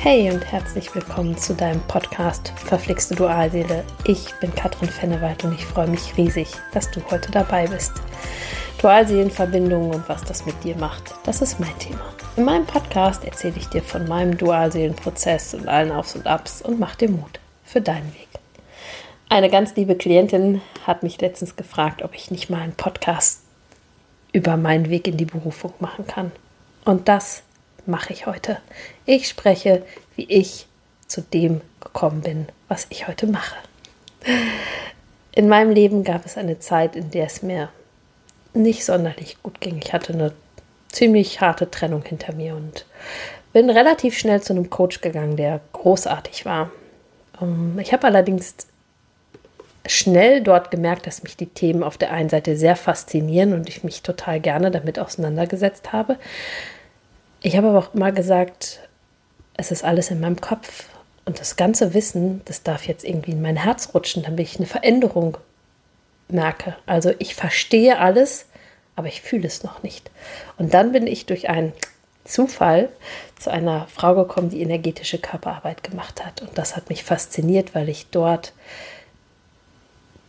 Hey und herzlich willkommen zu deinem Podcast Verflixte Dualseele. Ich bin Katrin Fennewald und ich freue mich riesig, dass du heute dabei bist. Dualseelenverbindungen und was das mit dir macht, das ist mein Thema. In meinem Podcast erzähle ich dir von meinem Dualseelenprozess und allen Aufs und Abs und mach dir Mut für deinen Weg. Eine ganz liebe Klientin hat mich letztens gefragt, ob ich nicht mal einen Podcast über meinen Weg in die Berufung machen kann. Und das mache ich heute. Ich spreche, wie ich zu dem gekommen bin, was ich heute mache. In meinem Leben gab es eine Zeit, in der es mir nicht sonderlich gut ging. Ich hatte eine ziemlich harte Trennung hinter mir und bin relativ schnell zu einem Coach gegangen, der großartig war. Ähm, ich habe allerdings schnell dort gemerkt, dass mich die Themen auf der einen Seite sehr faszinieren und ich mich total gerne damit auseinandergesetzt habe. Ich habe aber auch immer gesagt, es ist alles in meinem Kopf. Und das ganze Wissen, das darf jetzt irgendwie in mein Herz rutschen, damit ich eine Veränderung merke. Also ich verstehe alles, aber ich fühle es noch nicht. Und dann bin ich durch einen Zufall zu einer Frau gekommen, die energetische Körperarbeit gemacht hat. Und das hat mich fasziniert, weil ich dort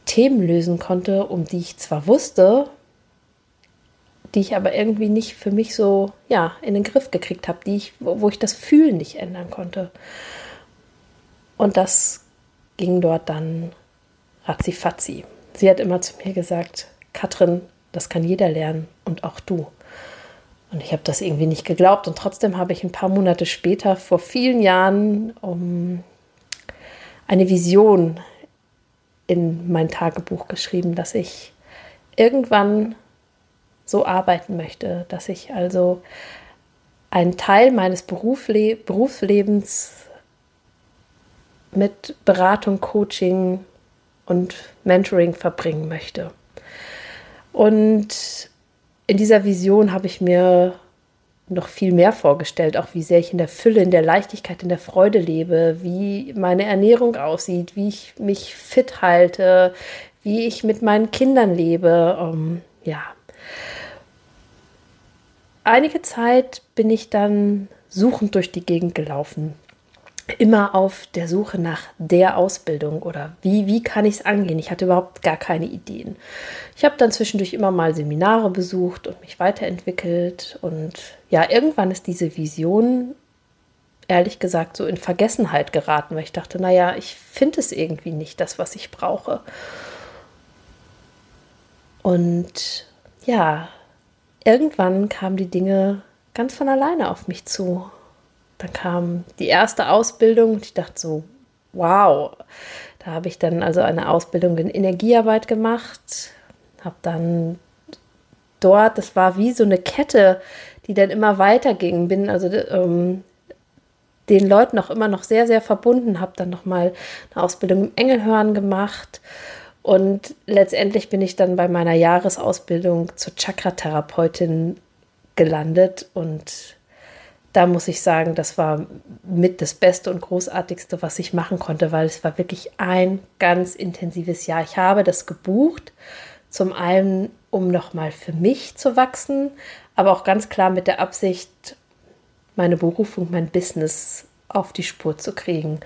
Themen lösen konnte, um die ich zwar wusste, die ich aber irgendwie nicht für mich so ja, in den Griff gekriegt habe, die ich, wo, wo ich das Fühlen nicht ändern konnte. Und das ging dort dann ratzifatzi. Sie hat immer zu mir gesagt, Katrin, das kann jeder lernen und auch du. Und ich habe das irgendwie nicht geglaubt. Und trotzdem habe ich ein paar Monate später, vor vielen Jahren, um eine Vision in mein Tagebuch geschrieben, dass ich irgendwann so arbeiten möchte, dass ich also einen Teil meines Berufsle Berufslebens mit Beratung, Coaching und Mentoring verbringen möchte. Und in dieser Vision habe ich mir noch viel mehr vorgestellt, auch wie sehr ich in der Fülle, in der Leichtigkeit, in der Freude lebe, wie meine Ernährung aussieht, wie ich mich fit halte, wie ich mit meinen Kindern lebe. Um, ähm, ja, einige Zeit bin ich dann suchend durch die Gegend gelaufen. Immer auf der Suche nach der Ausbildung oder wie, wie kann ich es angehen? Ich hatte überhaupt gar keine Ideen. Ich habe dann zwischendurch immer mal Seminare besucht und mich weiterentwickelt. Und ja, irgendwann ist diese Vision, ehrlich gesagt, so in Vergessenheit geraten, weil ich dachte, naja, ich finde es irgendwie nicht, das, was ich brauche. Und ja, irgendwann kamen die Dinge ganz von alleine auf mich zu. Dann kam die erste Ausbildung und ich dachte so, wow. Da habe ich dann also eine Ausbildung in Energiearbeit gemacht, habe dann dort, das war wie so eine Kette, die dann immer weiter ging, bin also ähm, den Leuten auch immer noch sehr, sehr verbunden, habe dann nochmal eine Ausbildung im Engelhörn gemacht und letztendlich bin ich dann bei meiner Jahresausbildung zur Chakra-Therapeutin gelandet. Und da muss ich sagen, das war mit das Beste und Großartigste, was ich machen konnte, weil es war wirklich ein ganz intensives Jahr. Ich habe das gebucht, zum einen, um nochmal für mich zu wachsen, aber auch ganz klar mit der Absicht, meine Berufung, mein Business auf die Spur zu kriegen.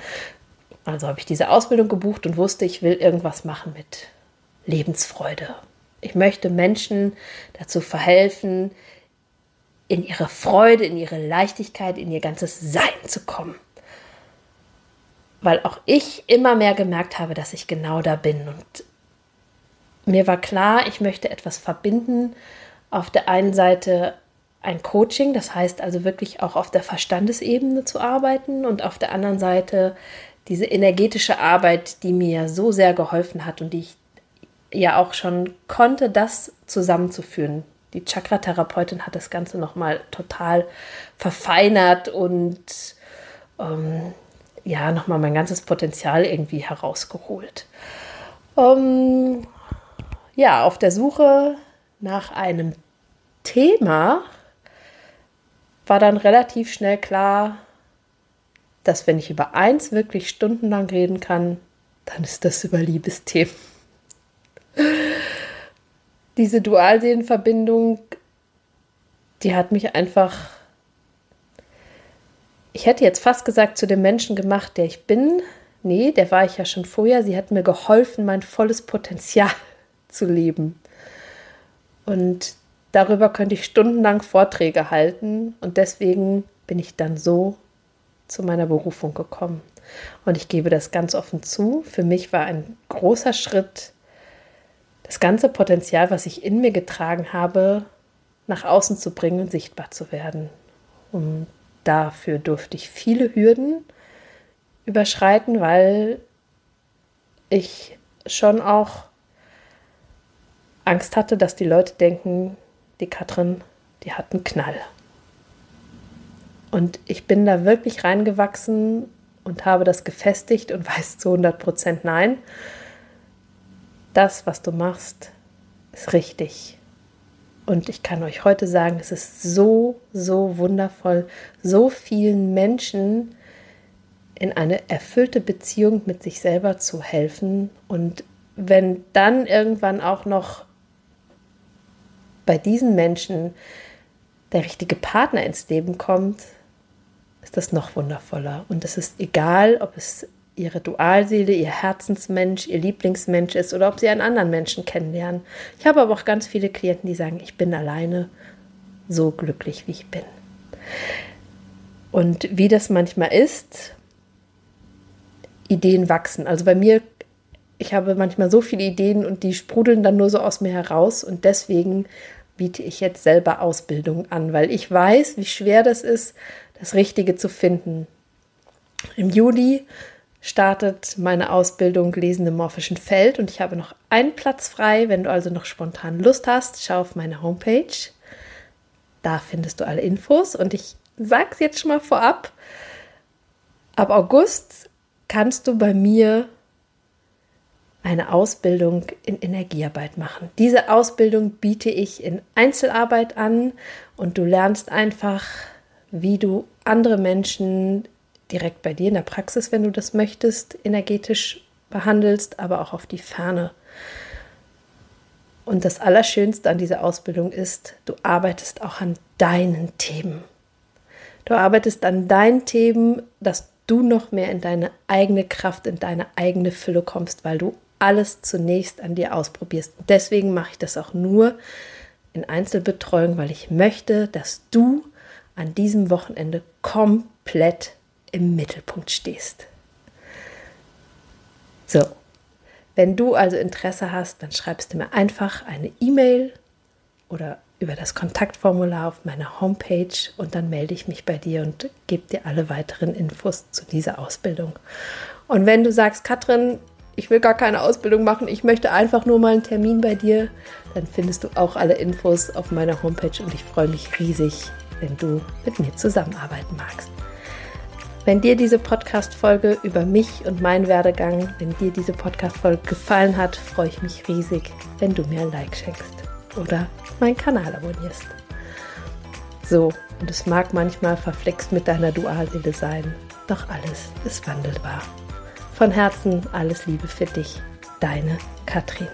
Also habe ich diese Ausbildung gebucht und wusste, ich will irgendwas machen mit Lebensfreude. Ich möchte Menschen dazu verhelfen, in ihre Freude, in ihre Leichtigkeit, in ihr ganzes Sein zu kommen. Weil auch ich immer mehr gemerkt habe, dass ich genau da bin. Und mir war klar, ich möchte etwas verbinden. Auf der einen Seite ein Coaching, das heißt also wirklich auch auf der Verstandesebene zu arbeiten und auf der anderen Seite diese energetische Arbeit, die mir so sehr geholfen hat und die ich ja auch schon konnte, das zusammenzuführen. Die Chakra-Therapeutin hat das Ganze nochmal total verfeinert und ähm, ja, nochmal mein ganzes Potenzial irgendwie herausgeholt. Ähm, ja, auf der Suche nach einem Thema war dann relativ schnell klar, dass wenn ich über eins wirklich stundenlang reden kann, dann ist das über Liebesthemen. Diese Dualseelenverbindung, die hat mich einfach ich hätte jetzt fast gesagt, zu dem Menschen gemacht, der ich bin. Nee, der war ich ja schon vorher. Sie hat mir geholfen, mein volles Potenzial zu leben. Und darüber könnte ich stundenlang Vorträge halten. Und deswegen bin ich dann so zu meiner Berufung gekommen. Und ich gebe das ganz offen zu. Für mich war ein großer Schritt, das ganze Potenzial, was ich in mir getragen habe, nach außen zu bringen und sichtbar zu werden. Und dafür durfte ich viele Hürden überschreiten, weil ich schon auch Angst hatte, dass die Leute denken, die Katrin, die hat einen Knall. Und ich bin da wirklich reingewachsen und habe das gefestigt und weiß zu 100 Prozent nein. Das, was du machst, ist richtig. Und ich kann euch heute sagen, es ist so, so wundervoll, so vielen Menschen in eine erfüllte Beziehung mit sich selber zu helfen. Und wenn dann irgendwann auch noch bei diesen Menschen der richtige Partner ins Leben kommt, ist das noch wundervoller. Und es ist egal, ob es ihre Dualseele, ihr Herzensmensch, ihr Lieblingsmensch ist oder ob sie einen anderen Menschen kennenlernen. Ich habe aber auch ganz viele Klienten, die sagen, ich bin alleine so glücklich, wie ich bin. Und wie das manchmal ist, Ideen wachsen. Also bei mir, ich habe manchmal so viele Ideen und die sprudeln dann nur so aus mir heraus und deswegen biete ich jetzt selber Ausbildung an, weil ich weiß, wie schwer das ist, das Richtige zu finden. Im Juli startet meine Ausbildung Lesen im morphischen Feld und ich habe noch einen Platz frei. Wenn du also noch spontan Lust hast, schau auf meine Homepage. Da findest du alle Infos und ich sage es jetzt schon mal vorab. Ab August kannst du bei mir eine Ausbildung in Energiearbeit machen. Diese Ausbildung biete ich in Einzelarbeit an und du lernst einfach, wie du andere Menschen direkt bei dir in der Praxis, wenn du das möchtest, energetisch behandelst, aber auch auf die Ferne. Und das Allerschönste an dieser Ausbildung ist, du arbeitest auch an deinen Themen. Du arbeitest an deinen Themen, dass du noch mehr in deine eigene Kraft, in deine eigene Fülle kommst, weil du alles zunächst an dir ausprobierst. Deswegen mache ich das auch nur in Einzelbetreuung, weil ich möchte, dass du an diesem Wochenende komplett im Mittelpunkt stehst. So, wenn du also Interesse hast, dann schreibst du mir einfach eine E-Mail oder über das Kontaktformular auf meiner Homepage und dann melde ich mich bei dir und gebe dir alle weiteren Infos zu dieser Ausbildung. Und wenn du sagst, Katrin, ich will gar keine Ausbildung machen, ich möchte einfach nur mal einen Termin bei dir, dann findest du auch alle Infos auf meiner Homepage und ich freue mich riesig, wenn du mit mir zusammenarbeiten magst. Wenn dir diese Podcast-Folge über mich und meinen Werdegang, wenn dir diese Podcast-Folge gefallen hat, freue ich mich riesig, wenn du mir ein Like schenkst oder meinen Kanal abonnierst. So, und es mag manchmal verflext mit deiner Dualseele sein, doch alles ist wandelbar. Von Herzen alles Liebe für dich, deine Katrin.